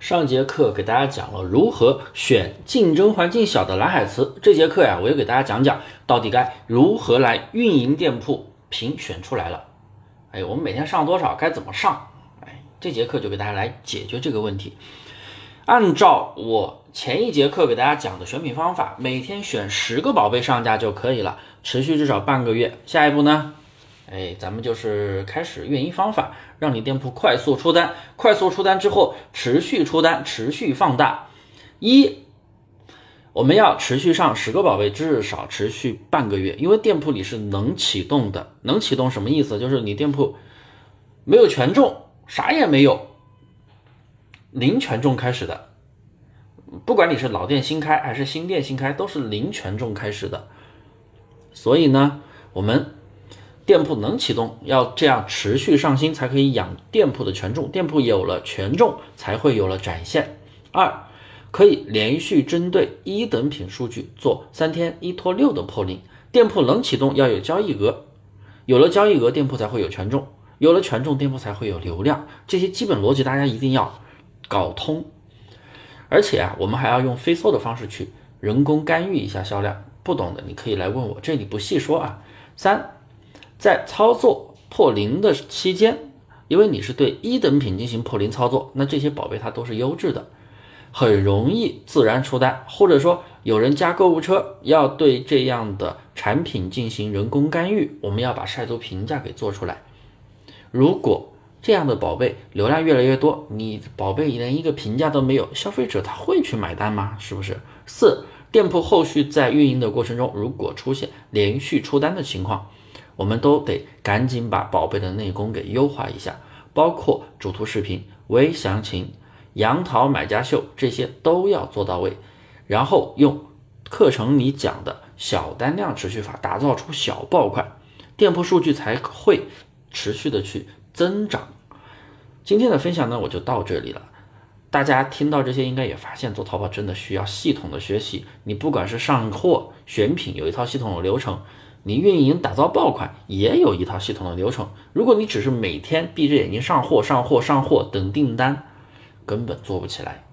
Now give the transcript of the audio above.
上节课给大家讲了如何选竞争环境小的蓝海词，这节课呀，我又给大家讲讲到底该如何来运营店铺，评选出来了。哎，我们每天上多少，该怎么上？哎，这节课就给大家来解决这个问题。按照我前一节课给大家讲的选品方法，每天选十个宝贝上架就可以了，持续至少半个月。下一步呢？哎，咱们就是开始运营方法，让你店铺快速出单，快速出单之后持续出单，持续放大。一，我们要持续上十个宝贝，至少持续半个月，因为店铺里是能启动的。能启动什么意思？就是你店铺没有权重，啥也没有，零权重开始的。不管你是老店新开还是新店新开，都是零权重开始的。所以呢，我们。店铺能启动，要这样持续上新，才可以养店铺的权重。店铺有了权重，才会有了展现。二，可以连续针对一等品数据做三天一拖六的破零。店铺能启动，要有交易额，有了交易额，店铺才会有权重，有了权重，店铺才会有流量。这些基本逻辑大家一定要搞通。而且啊，我们还要用飞搜的方式去人工干预一下销量。不懂的你可以来问我，这里不细说啊。三。在操作破零的期间，因为你是对一等品进行破零操作，那这些宝贝它都是优质的，很容易自然出单。或者说有人加购物车，要对这样的产品进行人工干预，我们要把晒图评价给做出来。如果这样的宝贝流量越来越多，你宝贝连一个评价都没有，消费者他会去买单吗？是不是？四，店铺后续在运营的过程中，如果出现连续出单的情况。我们都得赶紧把宝贝的内功给优化一下，包括主图视频、微详情、杨桃买家秀这些都要做到位，然后用课程里讲的小单量持续法打造出小爆款，店铺数据才会持续的去增长。今天的分享呢，我就到这里了。大家听到这些，应该也发现做淘宝真的需要系统的学习。你不管是上货、选品，有一套系统的流程。你运营打造爆款也有一套系统的流程。如果你只是每天闭着眼睛上货、上货、上货等订单，根本做不起来。